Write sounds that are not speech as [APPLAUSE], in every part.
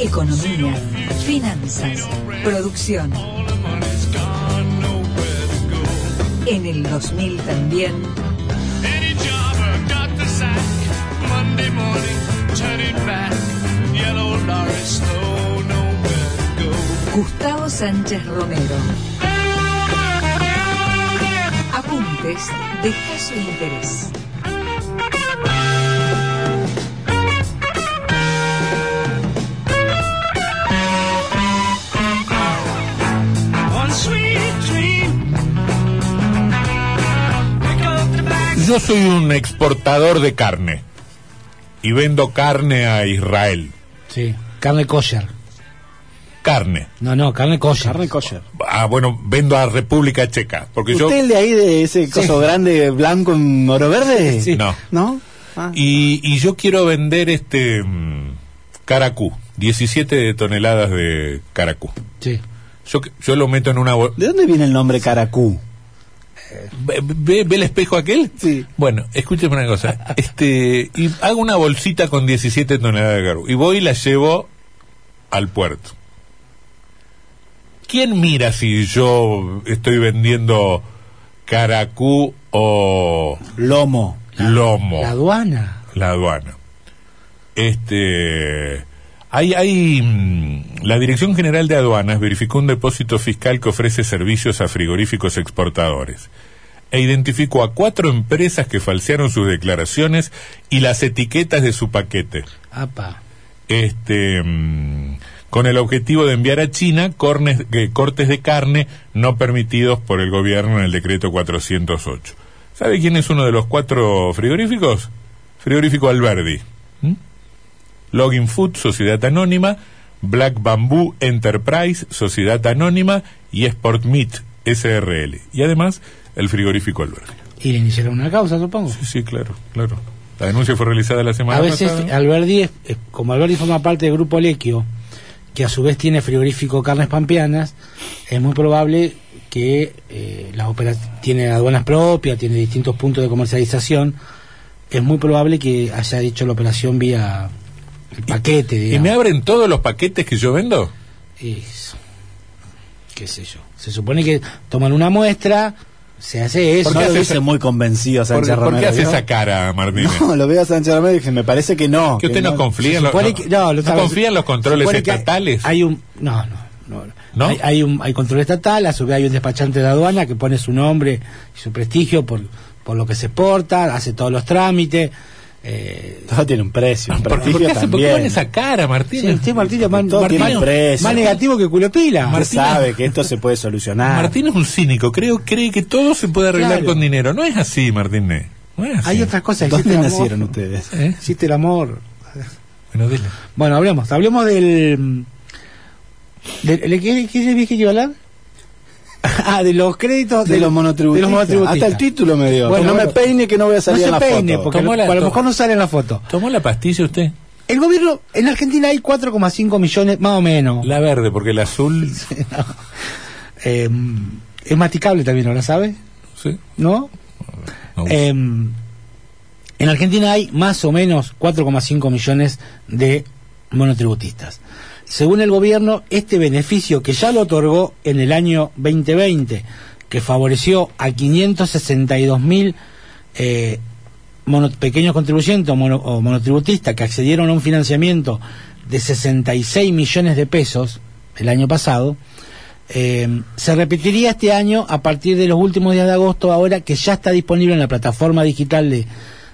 economía, finanzas, producción. En el 2000 también. Gustavo Sánchez Romero. Apuntes de caso interés. Yo soy un exportador de carne y vendo carne a Israel. Sí, carne kosher. Carne. No, no, carne kosher. Carne kosher. Ah, bueno, vendo a República Checa. Porque yo. ¿Usted el de ahí de ese coso grande blanco en oro verde? Sí. No. ¿No? Ah. Y, y yo quiero vender este. mm, caracú. 17 toneladas de caracú. Sí. Yo, yo lo meto en una. ¿De dónde viene el nombre caracú? ¿Ve, ve- ve el espejo aquel? Sí. Bueno, escúcheme una cosa. Este, y hago una bolsita con 17 toneladas de caracú. Y voy y la llevo al puerto. ¿Quién mira si yo estoy vendiendo caracú o Lomo. lomo? La aduana. la aduana. Este, hay, hay, mm, la Dirección General de Aduanas verificó un depósito fiscal que ofrece servicios a frigoríficos exportadores e identificó a cuatro empresas que falsearon sus declaraciones y las etiquetas de su paquete. Apa. Este, mm, con el objetivo de enviar a China cornes- eh, cortes de carne no permitidos por el gobierno en el decreto 408. ¿Sabe quién es uno de los cuatro frigoríficos? Frigorífico Alberdi. ¿Mm? Login Food, Sociedad Anónima, Black Bamboo Enterprise, Sociedad Anónima y Sport Meat, SRL. Y además, el frigorífico Alberdi. Y le iniciaron una causa, supongo. Sí, sí, claro, claro. La denuncia fue realizada la semana A veces pasada. Alberdi, es- es- como Alberdi forma parte del grupo Lequio, que a su vez tiene frigorífico Carnes Pampeanas, es muy probable que eh, las opera- tiene aduanas propias, tiene distintos puntos de comercialización, es muy probable que haya hecho la operación vía el paquete, ¿Y me abren todos los paquetes que yo vendo? Es- qué sé yo. Se supone que toman una muestra, se hace eso. ¿Por qué lo esa- dice muy convencido ¿Por, Sánchez por Romero? qué hace ¿vio? esa cara, Martínez? No, lo veo a Sánchez Romero y dije, me parece que no. que usted que no, confía en los, no, no, lo no confía en los controles estatales. Hay, un no, no, no. ¿No? Hay, hay un hay control estatal, a su vez hay un despachante de aduana que pone su nombre y su prestigio por por lo que se exporta, hace todos los trámites. Eh, Todo tiene un precio, un ¿Por, qué hace, por qué también. pone esa cara, sí, Martínez? usted Martín es más, Todo tiene Martín- un precio. más negativo que culo pila. Usted Martínez- sabe que esto se puede solucionar. Martín es un cínico, creo, cree que todo se puede arreglar Claro. con dinero. No es así, Martínez. No es así. Hay otras cosas. ¿Dónde amor. nacieron ustedes? ¿Eh? Existe el amor. Bueno, dele. Bueno, hablemos, hablemos del... del ¿de ¿Qué, qué dije que iba a hablar? [LAUGHS] ah, de los créditos De, los de monotributistas. los monotributistas. Hasta el título me dio. Bueno, que no bueno. me peine que no voy a salir no en se la peine, foto. porque la- a lo mejor no sale en la foto. ¿Tomó la pastilla usted? El gobierno, en Argentina hay 4,5 millones, más o menos. La verde, porque el azul... [LAUGHS] Eh, es masticable también, ¿no la sabe? Sí. ¿No? No, Eh, en Argentina hay más o menos 4,5 millones de monotributistas. Según el gobierno, este beneficio que ya lo otorgó en el año 2020, que favoreció a 562 mil eh, pequeños contribuyentes o, mono- o monotributistas que accedieron a un financiamiento de 66 millones de pesos el año pasado, eh, se repetiría este año a partir de los últimos días de agosto, ahora que ya está disponible en la plataforma digital de,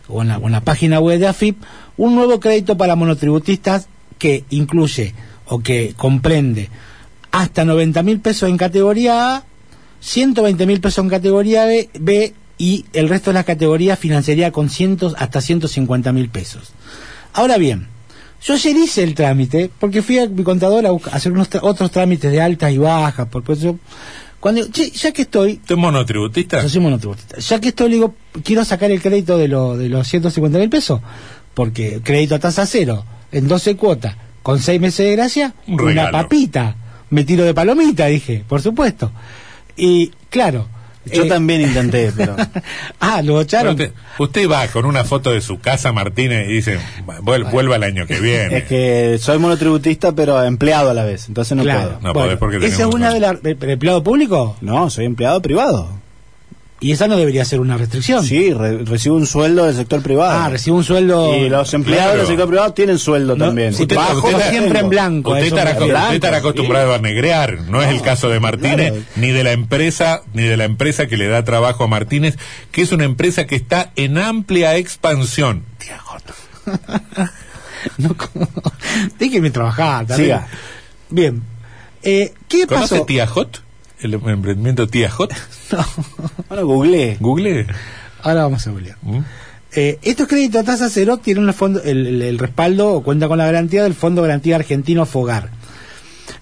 o en la página web de AFIP, un nuevo crédito para monotributistas que incluye o que comprende hasta 90 mil pesos en categoría A, 120 mil pesos en categoría B, B y el resto de las categorías financiaría con cientos hasta 150 mil pesos. Ahora bien, yo ayer hice el trámite porque fui a mi contador a, buscar- a hacer unos otros trámites de altas y bajas. Por, por eso, cuando, che, ya que estoy, ¿Usted es monotributista? yo soy monotributista. Ya que estoy, le digo, quiero sacar el crédito de, lo- de los 150 mil pesos, porque crédito a tasa cero, en 12 cuotas, con 6 meses de gracia, Un una papita. Me tiro de palomita, dije, por supuesto. Y claro, Yo Eh, también [LAUGHS] intenté, pero. ah, lo Pero echaron. Usted, usted va con una foto de su casa, Martínez, y dice, "Vuel- vuelva el año que viene. Es que soy monotributista, pero empleado a la vez. Entonces no claro. puedo. No podés porque ¿Esa es una un- de las empleado público? No, soy empleado privado. Y esa no debería ser una restricción. Sí, re- recibo un sueldo del sector privado. Ah, recibe un sueldo. Y los empleados Claro. del sector privado tienen sueldo No, también. sí, Usted- Bajo usted siempre en blanco. Usted estará, acostumbrado a negrear, no es el caso de Martínez, claro. ni de la empresa, ni de la empresa que le da trabajo a Martínez, que es una empresa que está en amplia expansión. No, [LAUGHS] como- Déjenme trabajar. también. Siga. Bien. Eh, ¿Qué ¿Conoce pasó? Tía Hot? El emprendimiento Tía Hot. [LAUGHS] Bueno, googleé. Google. Ahora vamos a googlear. ¿Mm? Eh, estos créditos a tasa cero tienen el, fondo, el, el- el respaldo o cuenta con la garantía del Fondo Garantía Argentino Fogar.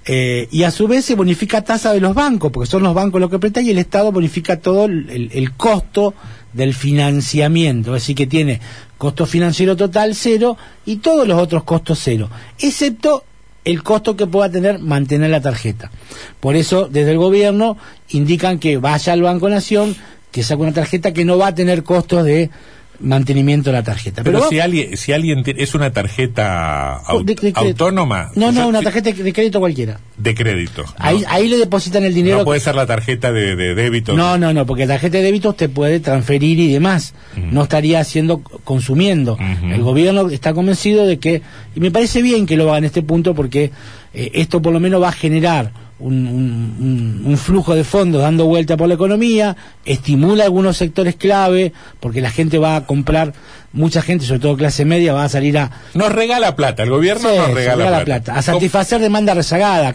Eh, y a su vez se bonifica tasa de los bancos, porque son los bancos los que prestan y el Estado bonifica todo el, el- el costo del financiamiento. Así que tiene costo financiero total cero y todos los otros costos cero, excepto el costo que pueda tener mantener la tarjeta. Por eso, desde el gobierno indican que vaya al Banco Nación, que saque una tarjeta que no va a tener costos de mantenimiento de la tarjeta. Pero, si alguien, si alguien tiene- es una tarjeta au- de- de crédito. autónoma. No, o sea, no, una tarjeta de crédito cualquiera. de crédito. ¿no? Ahí, ahí le depositan el dinero. no puede ser la tarjeta de, de débito. No, no, no, porque tarjeta de débito usted puede transferir y demás. No estaría haciendo, consumiendo. El gobierno está convencido de que, y me parece bien que lo haga en este punto porque eh, esto por lo menos va a generar un, un- un- un flujo de fondos dando vuelta por la economía, estimula algunos sectores clave, porque la gente va a comprar, mucha gente, sobre todo clase media, va a salir a, Nos regala plata, el gobierno Sí, nos regala, regala plata. plata, a satisfacer demanda rezagada.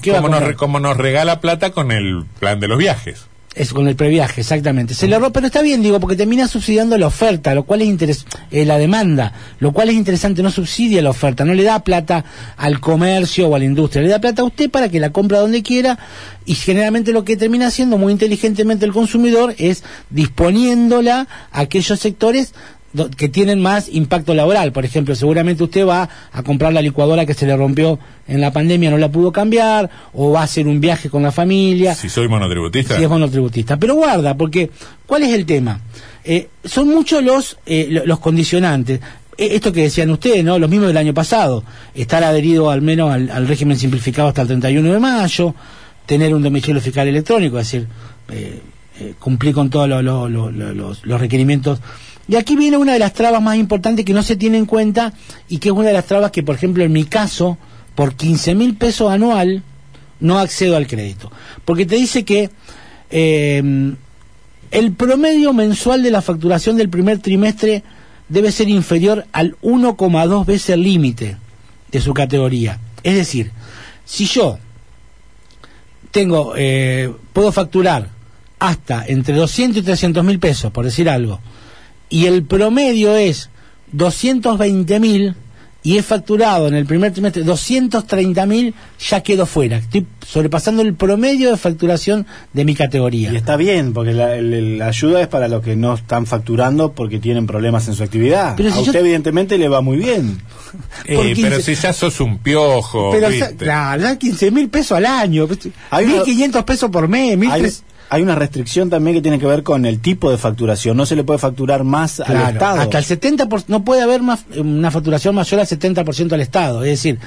Como nos regala plata con el plan de los viajes. Es con el previaje, exactamente. Se le erró, pero está bien, digo, porque termina subsidiando la oferta, lo cual es interes eh, la demanda, lo cual es interesante, no subsidia la oferta, no le da plata al comercio o a la industria, le da plata a usted para que la compra donde quiera y generalmente lo que termina haciendo muy inteligentemente el consumidor es disponiéndola a aquellos sectores que tienen más impacto laboral. Por ejemplo, seguramente usted va a comprar la licuadora que se le rompió en la pandemia, no la pudo cambiar, o va a hacer un viaje con la familia Si soy monotributista. si es monotributista. Pero guarda, porque ¿cuál es el tema? Eh, son muchos los, eh, lo- los condicionantes. Eh, Esto que decían ustedes, ¿no? Los mismos del año pasado. Estar adherido al menos al, al régimen simplificado hasta el 31 de mayo, tener un domicilio fiscal electrónico, es decir, eh, eh, cumplir con todos lo- lo- lo- lo- los, los requerimientos. Y aquí viene una de las trabas más importantes que no se tiene en cuenta y que es una de las trabas que, por ejemplo, en mi caso, por 15 mil pesos anual, no accedo al crédito. Porque te dice que eh, el promedio mensual de la facturación del primer trimestre debe ser inferior al 1,2 veces el límite de su categoría. Es decir, si yo tengo, eh, puedo facturar hasta entre 200 y 300 mil pesos, por decir algo, y el promedio es 220 mil y he facturado en el primer trimestre 230 mil, ya quedo fuera. Estoy sobrepasando el promedio de facturación de mi categoría. Y está bien, porque la, el- la ayuda es para los que no están facturando porque tienen problemas en su actividad. Pero si a usted, yo- evidentemente, le va muy bien. Eh, pero 15. si ya sos un piojo, Pero, ¿viste? o sea, claro, da 15 mil pesos al año, Hay una- 1.500 pesos por mes, 1.300. Hay, hay una restricción también que tiene que ver con el tipo de facturación. No se le puede facturar más al Estado. hasta el 70%, no puede haber más, eh, una facturación mayor al 70% al Estado. Es decir,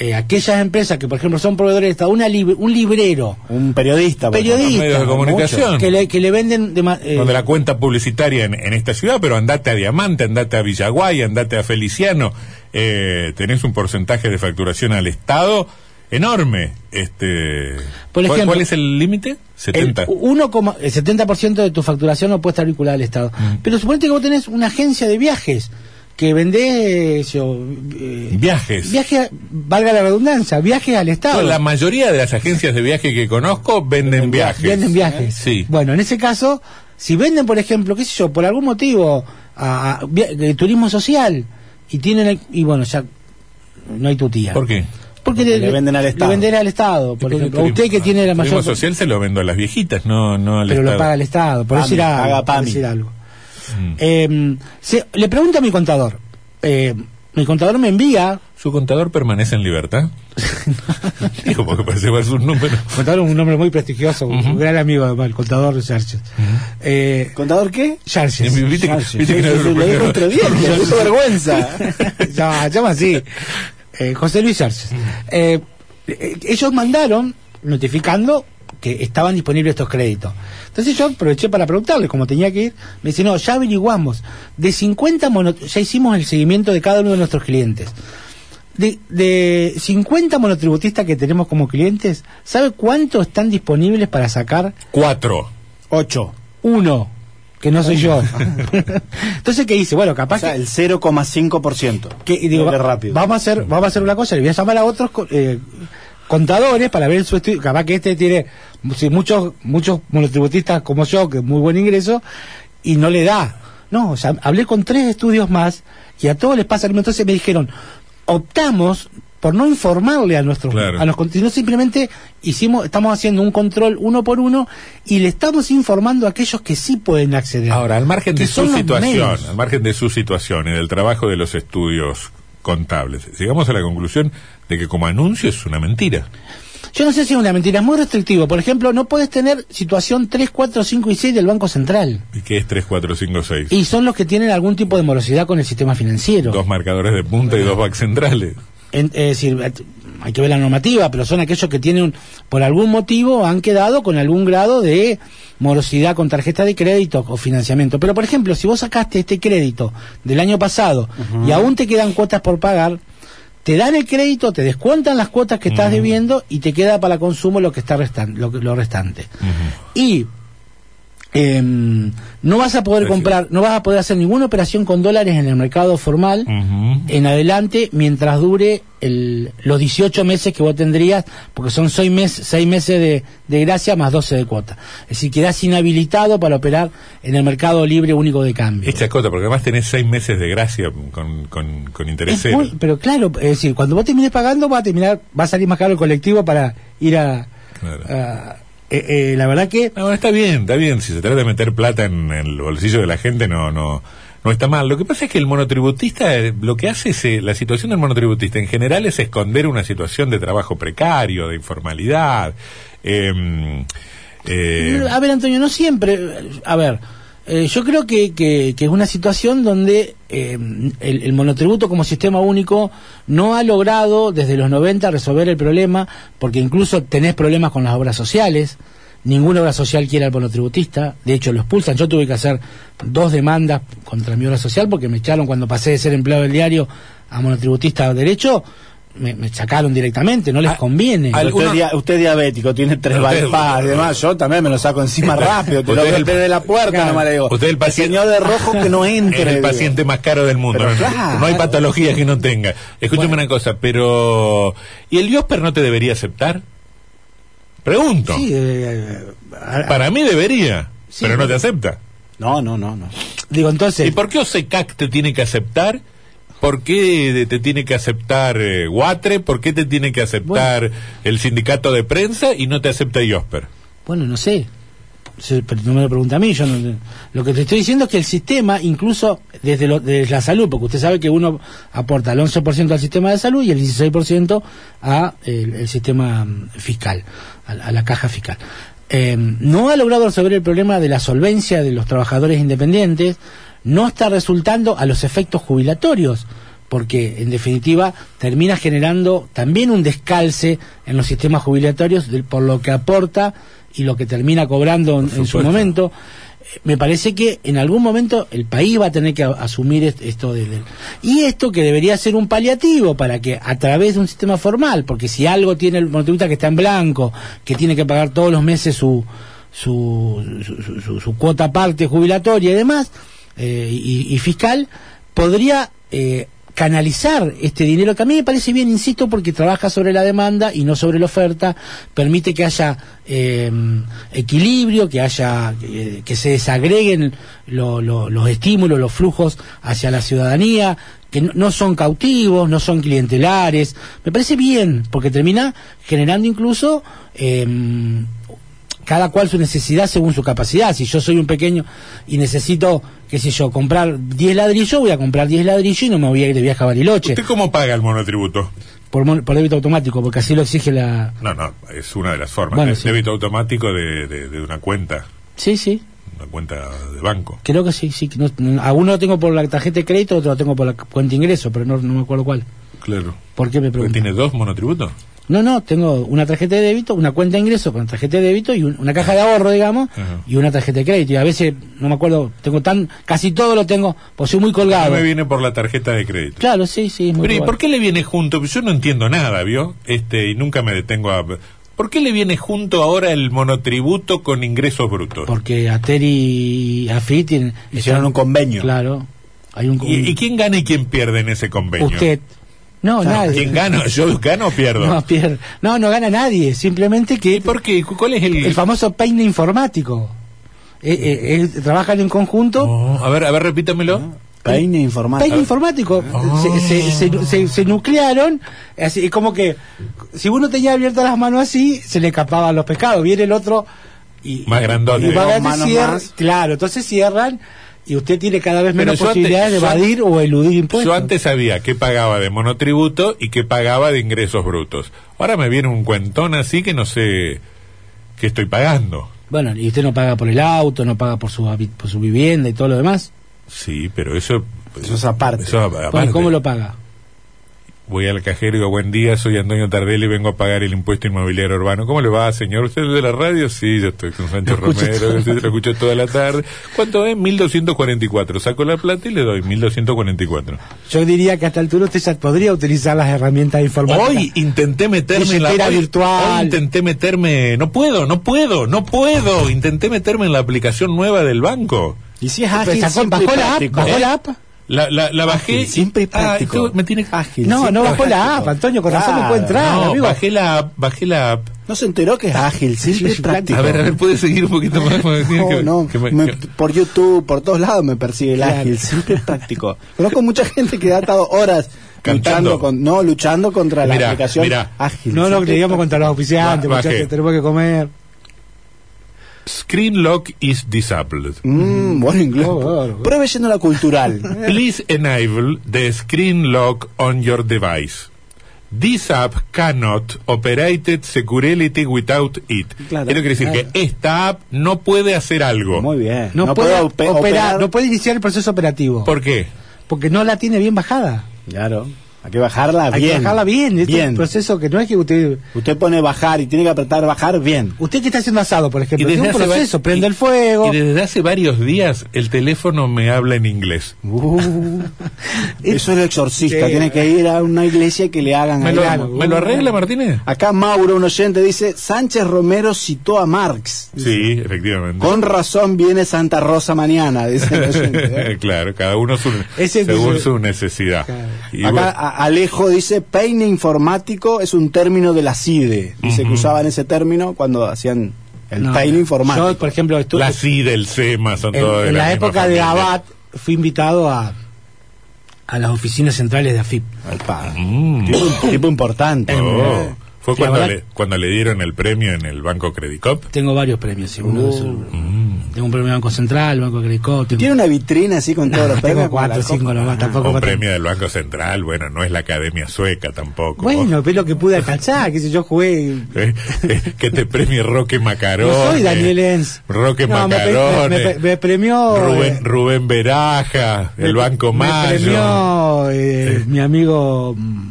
eh, aquellas empresas que, por ejemplo, son proveedores del Estado, una lib- un librero, Un periodista. por periodista, medios de comunicación. que le, que le venden... de eh, Donde la cuenta publicitaria en, en esta ciudad, pero andate a Diamante, andate a Villaguay, andate a Feliciano, eh, tenés un porcentaje de facturación al Estado enorme. Este, Por ¿cuál- ejemplo, ¿Cuál es el límite? El, 70. uno coma- el 70% de tu facturación no puede estar vinculada al Estado. Mm. Pero suponete que vos tenés una agencia de viajes que vendés yo, eh, Viajes. viajes, valga la redundancia, viajes al Estado. La mayoría de las agencias de viaje que conozco venden viajes. Venden viajes. Sí. Bueno, en ese caso, si venden, por ejemplo, qué sé yo, por algún motivo, a, turismo social, y tienen, el- y bueno, ya no hay tu tía. ¿Por qué? Porque Porque le venden al Le Estado. venden al Estado, por ¿Y por qué ejemplo. Turismo- usted que tiene la mayor... social se lo vendo a las viejitas, no, no al pero Estado. lo paga el Estado, por decir algo. por decir algo. Mm. Eh, se- le pregunto a mi contador, eh, mi contador me envía, ¿Su contador permanece en libertad? [LAUGHS] Digo, porque parece más un número. contador es un nombre muy prestigioso, un gran amigo además, el contador de Charches. Eh, ¿Contador qué? Charches. Viste que- no lo dijo otro día, vergüenza. [LAUGHS] llama, llama así. [LAUGHS] Eh, José Luis Arces. Eh, eh, ellos mandaron notificando que estaban disponibles estos créditos. Entonces yo aproveché para preguntarle, como tenía que ir, me dice, no, ya averiguamos, de 50 mono, ya hicimos el seguimiento de cada uno de nuestros clientes. De, de 50 monotributistas que tenemos como clientes, ¿sabe cuánto están disponibles para sacar? Cuatro. Ocho. Uno, que no soy yo. [LAUGHS] Entonces, ¿qué hice? Bueno, O capaz sea, que el 0,5%. que digo, Doble va- rápido. vamos a hacer vamos a hacer una cosa le voy a llamar a otros eh, contadores para ver su estudio capaz que este tiene si muchos muchos monotributistas como yo que muy buen ingreso y no le da no o sea hablé con tres estudios más y a todos les pasa lo mismo entonces me dijeron optamos por no informarle a nuestros Claro. a los sino simplemente hicimos estamos haciendo un control uno por uno y le estamos informando a aquellos que sí pueden acceder Ahora, al margen de su situación, al margen de su situación y del trabajo de los estudios contables, llegamos a la conclusión de que como anuncio es una mentira. Yo no sé si es una mentira, es muy restrictivo. Por ejemplo, no puedes tener situación 3, 4, 5 y 6 del Banco Central. ¿Y qué es 3, 4, 5, 6? Y son los que tienen algún tipo de morosidad con el sistema financiero. Dos marcadores de punta y dos back centrales. En- es decir, eh, hay que ver la normativa, pero son aquellos que tienen, por algún motivo, han quedado con algún grado de morosidad con tarjeta de crédito o financiamiento. Pero, por ejemplo, si vos sacaste este crédito del año pasado y aún te quedan cuotas por pagar, te dan el crédito, te descuentan las cuotas que estás debiendo y te queda para consumo lo que está restan lo, lo restante. Y em, no vas a poder comprar, no vas a poder hacer ninguna operación con dólares en el mercado formal en adelante mientras dure el, los 18 meses que vos tendrías, porque son 6 meses, seis meses de, de gracia más 12 de cuota. Es decir, quedás inhabilitado para operar en el mercado libre único de cambio. Es chacota, porque además tenés seis meses de gracia con, con, con interés Es cero. muy- pero claro, es decir, cuando vos termines pagando va a terminar, va a salir más caro el colectivo para ir a... Claro. a- eh, eh, la verdad que No, está bien, está bien. Si se trata de meter plata en el bolsillo de la gente, no, no, no está mal. Lo que pasa es que el monotributista, eh, lo que hace es, eh, la situación del monotributista en general es esconder una situación de trabajo precario, de informalidad. eh, eh, A ver, Antonio, no siempre. A ver, eh, yo creo que, que- es una situación donde eh, el, el monotributo como sistema único no ha logrado desde los 90 resolver el problema, porque incluso tenés problemas con las obras sociales. Ninguna obra social quiere al monotributista, de hecho lo expulsan. Yo tuve que hacer dos demandas contra mi obra social porque me echaron cuando pasé de ser empleado del diario a monotributista de derecho, me, me sacaron directamente, no les Ah, conviene. al- Usted, dia- diabético, tiene tres bypass y demás. Yo también me lo saco encima rápido. Te lo el- desde la puerta, Claro. nomás le digo. Usted es el paciente- señor de rojo que no entre. [LAUGHS] es el digo. paciente más caro del mundo. Pero no, claro. no hay patología que no tenga. Escúchame una cosa, pero ¿y el Diosper no te debería aceptar? Pregunto. Sí, eh, a- a- Para mí debería, Sí, pero no te acepta. No, no, no, no. digo, entonces... ¿Y por qué OSECAC te tiene que aceptar? ¿Por qué te tiene que aceptar eh, Guatre? ¿Por qué te tiene que aceptar el sindicato de prensa y no te acepta IOSPER? Bueno, no sé. Pero no me lo pregunta a mí. Yo no- lo que te estoy diciendo es que el sistema, incluso desde, lo- desde la salud, porque usted sabe que uno aporta el 11% al sistema de salud y el 16% a el, el sistema mm, fiscal, a, a la caja fiscal. Eh, no ha logrado resolver el problema de la solvencia de los trabajadores independientes, no está resultando a los efectos jubilatorios, porque en definitiva termina generando también un descalce en los sistemas jubilatorios de- por lo que aporta y lo que termina cobrando en, en su momento. Me parece que en algún momento el país va a tener que a- asumir est- esto de, de- y esto que debería ser un paliativo para que a través de un sistema formal, porque si algo tiene el monotributista que está en blanco, que tiene que pagar todos los meses su su, su, su- su- su cuota aparte jubilatoria y demás eh, y, fiscal, podría eh, canalizar este dinero que a mí me parece bien, insisto, porque trabaja sobre la demanda y no sobre la oferta, permite que haya eh, equilibrio, que haya que, se desagreguen lo- los estímulos, los flujos hacia la ciudadanía, que no, no son cautivos, no son clientelares. Me parece bien, porque termina generando incluso eh, cada cual su necesidad según su capacidad. Si yo soy un pequeño y necesito qué sé yo, comprar 10 ladrillos, voy a comprar 10 ladrillos y no me voy a ir de viaje a Bariloche. ¿Usted cómo paga el monotributo? Por, mon- por débito automático, porque así lo exige la... No, no, es una de las formas. Bueno, sí. débito automático de, de- de una cuenta, Sí, sí. una cuenta de banco. Creo que sí, sí. no- no- a uno lo tengo por la tarjeta de crédito, otro lo tengo por la cuenta de ingreso, pero no, no me acuerdo cuál. Claro. ¿Por qué me Porque preguntan? tiene dos monotributos. No, no, tengo una tarjeta de débito, una cuenta de ingreso con tarjeta de débito y un- una caja de ahorro, digamos, Ajá. y una tarjeta de crédito. Y a veces, no me acuerdo, tengo tan, casi todo lo tengo, pues soy muy No colgado. me viene por la tarjeta de crédito. Claro, sí, sí, muy Pero ¿y por qué le viene junto? Yo no entiendo nada, ¿vio? Este, y nunca me detengo a... ¿Por qué le viene junto ahora el monotributo con ingresos brutos? Porque Ateri y AFI tienen... Hicieron un convenio. Claro. Hay un, ¿Y, y quién gana y quién pierde en ese convenio? Usted. No, nadie. ¿Quién gana? ¿Yo gano o pierdo? No, pierde. No, no gana nadie. Simplemente que ¿Y por qué? ¿Cuál es el...? el famoso peine informático. Eh, eh, eh, trabajan en conjunto. Oh, a ver, a ver, repítamelo. Peine informático. Peine informático. Oh. Se, se, se, se- se nuclearon. Así, es como que si uno tenía abiertas las manos así, se le escapaban los pescados. Viene el otro y. Más grandote. y va a más. Claro, entonces cierran y usted tiene cada vez menos yo antes- posibilidades de yo evadir o eludir impuestos. Yo antes sabía que pagaba de monotributo y que pagaba de ingresos brutos. Ahora me viene un cuentón así que no sé qué estoy pagando. Bueno, y usted no paga por el auto, no paga por su, por su vivienda y todo lo demás. Sí, pero eso... Eso es aparte. eso aparte. ¿Cómo lo paga? Voy al cajero y digo, buen día, soy Antonio Tardelli vengo a pagar el impuesto inmobiliario urbano. ¿Cómo le va, señor? ¿Usted es de la radio? Sí, yo estoy con escucho Romero, lo escucho toda la tarde. ¿Cuánto es? 1244. Saco la plata y le doy 1244. Yo diría que a esta altura usted ya podría utilizar las herramientas informáticas. Hoy intenté meterme en la hoy- virtual. hoy intenté meterme, no puedo, no puedo, no puedo. Intenté meterme en la aplicación nueva del banco. Y si es ágil, y bajó la app, bajó ¿Eh? la app. La, la, la bajé. Ágil, simple y Ah, práctico. esto me tiene Ágil, No, no bajó la app, Antonio, con razón no puede entrar, No, amigo. bajé la app, bajé la app. No se enteró que es ágil, simple y sí, práctico. A ver, a ver, puede seguir un poquito más. No, que- no, que me- me- que- por YouTube, por todos lados me persigue el Claro. ágil, simple y práctico. [LAUGHS] Conozco mucha gente que ha estado horas Cantando. luchando con, no, luchando contra la aplicación mira. ágil. No, no, digamos contra los oficiantes, muchachos, tenemos que comer. Screen lock is disabled. Mm, buen inglés. Oh, bárbaro. Pruebe yendo a la cultural. [LAUGHS] Please enable the screen lock on your device. This app cannot operate security without it. Claro, Esto quiere decir claro. que esta app no puede hacer algo. Muy bien. No, puede puedo operar, ope- operar. no puede iniciar el proceso operativo. ¿Por qué? Porque no la tiene bien bajada. Claro. Hay que bajarla Hay bien. que bajarla bien. Este es Bien. un proceso que no es que usted. Usted pone bajar y tiene que apretar bajar bien. Usted que está haciendo asado, por ejemplo, tiene un hace proceso, va- prende y- el fuego. Y desde hace varios días el teléfono me habla en inglés. Uh, [LAUGHS] eso es el exorcista. Sí. Tiene que ir a una iglesia y que le hagan ¿Me lo, algo. ¿me lo arregla, Martínez? Acá Mauro, un oyente, dice, Sánchez Romero citó a Marx. Sí, efectivamente. Con razón viene Santa Rosa mañana, dice el [LAUGHS] oyente. ¿eh? claro, cada uno su- según dice- su necesidad. Claro. Y Acá bueno, a- Alejo dice, peine informático es un término de la CIDE. Dice que usaban ese término cuando hacían el No, peine informático. Yo, por ejemplo, estuve, la CIDE, el SEMA son en, todos en la, época de. Abad, fui invitado a, a las oficinas centrales de AFIP. Mm. tipo, tipo importante. Oh, Fue Sí, la cuando verdad- le, cuando le dieron el premio en el Banco Credicop. Tengo varios premios. sí, uno de esos- Mm. Tengo un premio Banco Central, Banco. Tengo, Tiene una vitrina así con todos los premios. tengo cuatro, cinco nomás, tampoco. Un premio del Banco Central, bueno, no es la Academia Sueca tampoco. Bueno, pero es lo que pude alcanzar, que si yo jugué. [LAUGHS] Eh, eh, que te premie Roque Macarón. No soy Daniel Enz. Roque No, me, Macarón. me- me- me premió. eh, Rubén, Rubén Beraja, el me- Banco me Mayo. premió eh, mi amigo. Mm.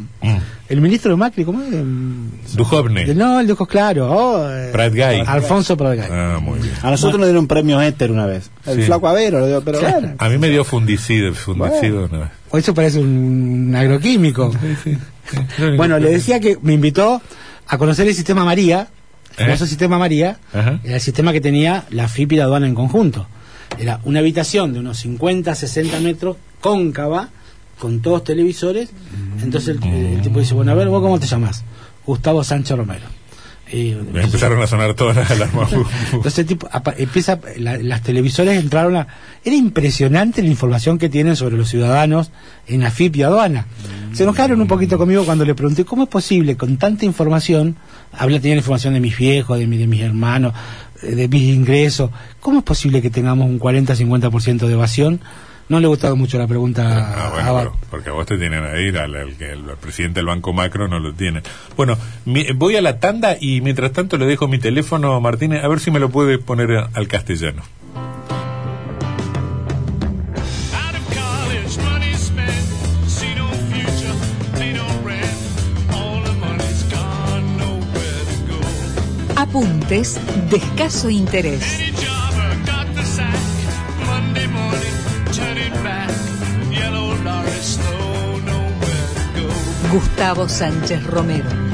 El ministro de Macri, ¿cómo es? Mm, Duhovne. No, el de ojos claros. oh, eh, Prat Gay. Alfonso Pratgay. Ah, muy bien. A nosotros nos dieron un premio Éter una vez. El Sí. flaco Avero, lo dio, pero Claro. bueno. A mí me dio fundicido, fundicido una vez. O Eso parece un agroquímico. [LAUGHS] Bueno, le decía que me invitó a conocer el sistema María, el famoso ¿Eh? sistema María, Ajá. era el sistema que tenía la FIP y la aduana en conjunto. Era una habitación de unos 50, 60 metros, cóncava, con todos televisores. Entonces el, el tipo dice, bueno, a ver, ¿vos cómo te llamas? Gustavo Sánchez Romero. Y, Me empezaron a sonar todas las alarmas. [LAUGHS] entonces el tipo apa- empieza, la- las televisores entraron a... Era impresionante la información que tienen sobre los ciudadanos en AFIP y aduana. Se enojaron un poquito conmigo cuando le pregunté cómo es posible con tanta información, habla tenían información de mis viejos, de, mi- de mis hermanos, eh, de mis ingresos. ¿Cómo es posible que tengamos un 40-50% de evasión? No le ha gustado mucho la pregunta Ah, a bueno, Abad. pero- porque a vos te tienen a ir, al, al que el, presidente del Banco Macro no lo tiene. Bueno, mi- voy a la tanda y mientras tanto le dejo mi teléfono, Martínez, a ver si me lo puede poner a- al castellano. Out of college, money Gustavo Sánchez Romero.